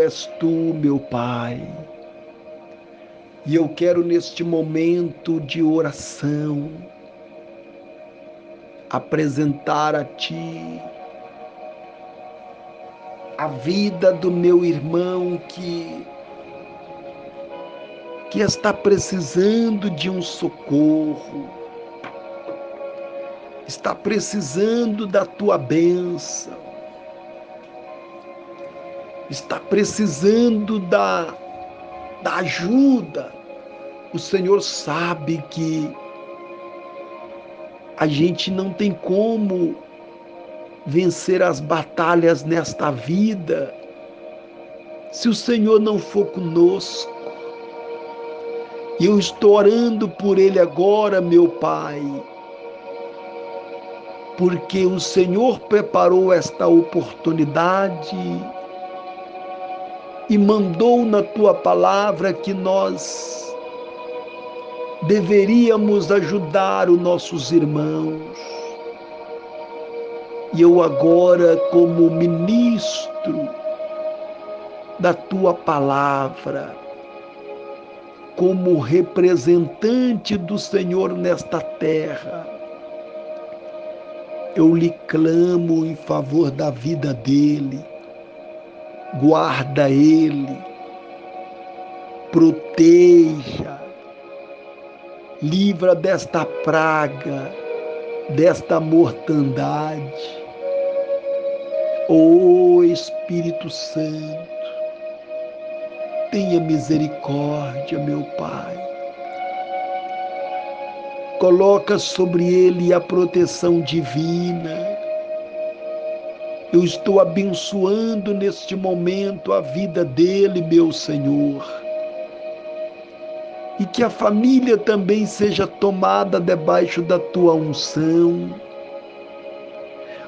És tu, meu Pai. E eu quero neste momento de oração apresentar a Ti a vida do meu irmão que que está precisando de um socorro, está precisando da tua bênção, está precisando da, da ajuda. O Senhor sabe que a gente não tem como vencer as batalhas nesta vida se o Senhor não for conosco. E eu estou orando por ele agora, meu Pai, porque o Senhor preparou esta oportunidade e mandou na tua palavra que nós deveríamos ajudar os nossos irmãos. E eu agora, como ministro da tua palavra, como representante do Senhor nesta terra, eu lhe clamo em favor da vida dele guarda ele, proteja, livra desta praga, desta mortandade. Ó oh, Espírito Santo, tenha misericórdia, meu Pai. Coloca sobre ele a proteção divina eu estou abençoando neste momento a vida dele, meu Senhor. E que a família também seja tomada debaixo da tua unção.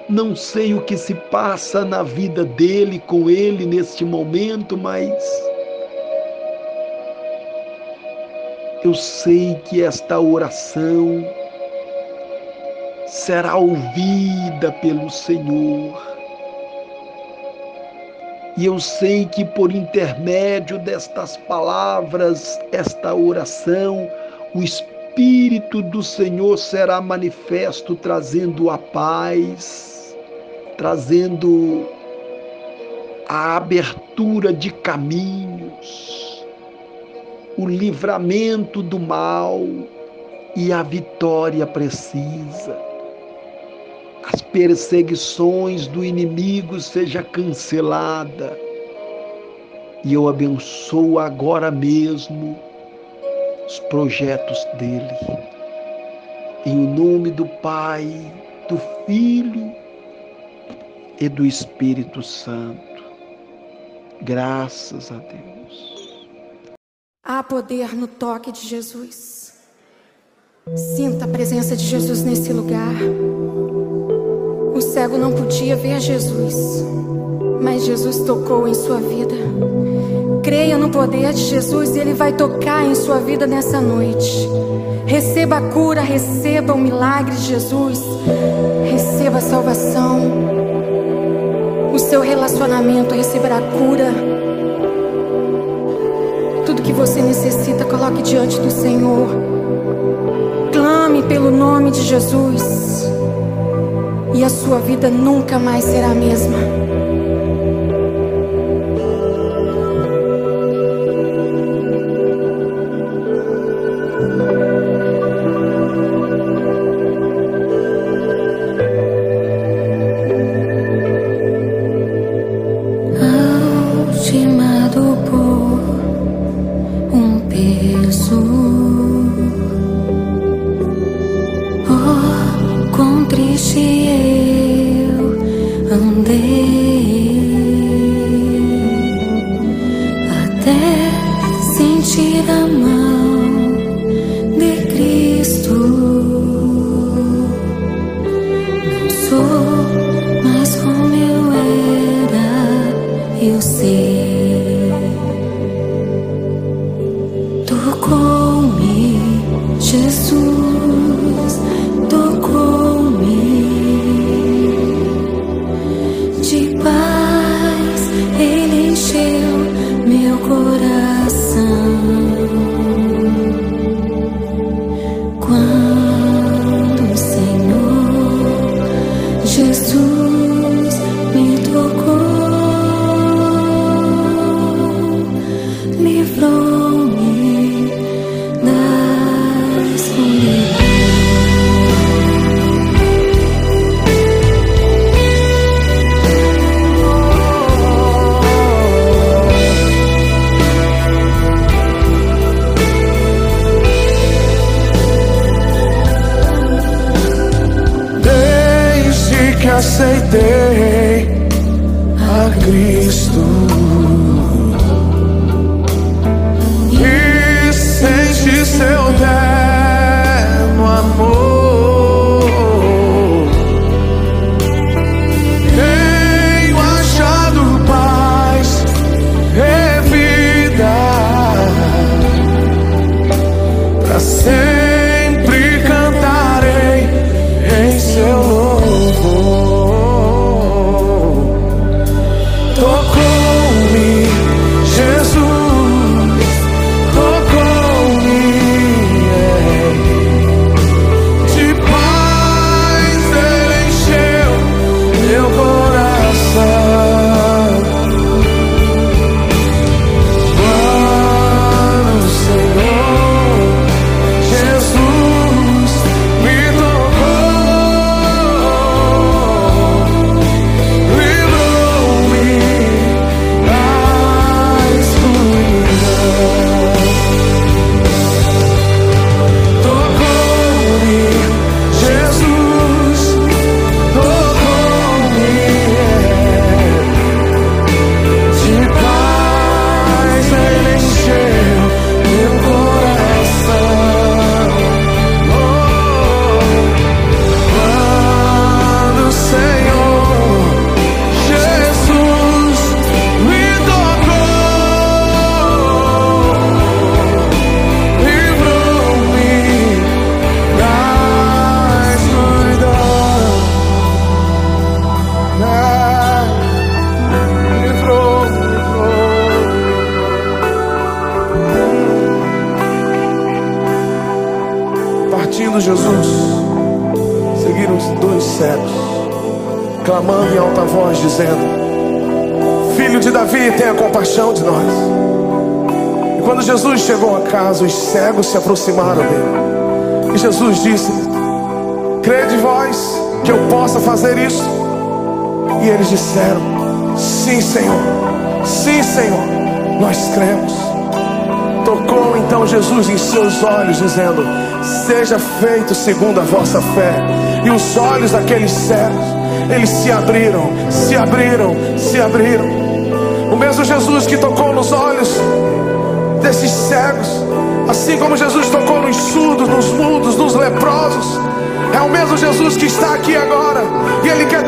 Não sei o que se passa na vida dele, com ele neste momento, mas eu sei que esta oração será ouvida pelo Senhor e eu sei que por intermédio destas palavras, esta oração, o Espírito do Senhor será manifesto, trazendo a paz, trazendo a abertura de caminhos, o livramento do mal e a vitória precisa as perseguições do inimigo seja cancelada. E eu abençoo agora mesmo os projetos dele. Em nome do Pai, do Filho e do Espírito Santo. Graças a Deus. Há poder no toque de Jesus. Sinta a presença de Jesus nesse lugar. Cego não podia ver Jesus, mas Jesus tocou em sua vida. Creia no poder de Jesus e Ele vai tocar em sua vida nessa noite. Receba a cura, receba o milagre de Jesus, receba a salvação. O seu relacionamento receberá cura. Tudo que você necessita, coloque diante do Senhor. Clame pelo nome de Jesus e a sua vida nunca mais será a mesma. Sentir a mão de Cristo. Não sou mais como eu era, eu sei. Tocou-me, Jesus, Seguindo Jesus, seguiram dois cegos, clamando em alta voz, dizendo: Filho de Davi, tenha compaixão de nós. E quando Jesus chegou a casa, os cegos se aproximaram dele. E Jesus disse: Crede vós que eu possa fazer isso? E eles disseram: Sim, Senhor, sim, Senhor, nós cremos. Tocou então Jesus em seus olhos, dizendo: Seja feito segundo a vossa fé. E os olhos daqueles cegos, eles se abriram, se abriram, se abriram. O mesmo Jesus que tocou nos olhos desses cegos, assim como Jesus tocou nos surdos, nos mudos, nos leprosos. É o mesmo Jesus que está aqui agora. E Ele quer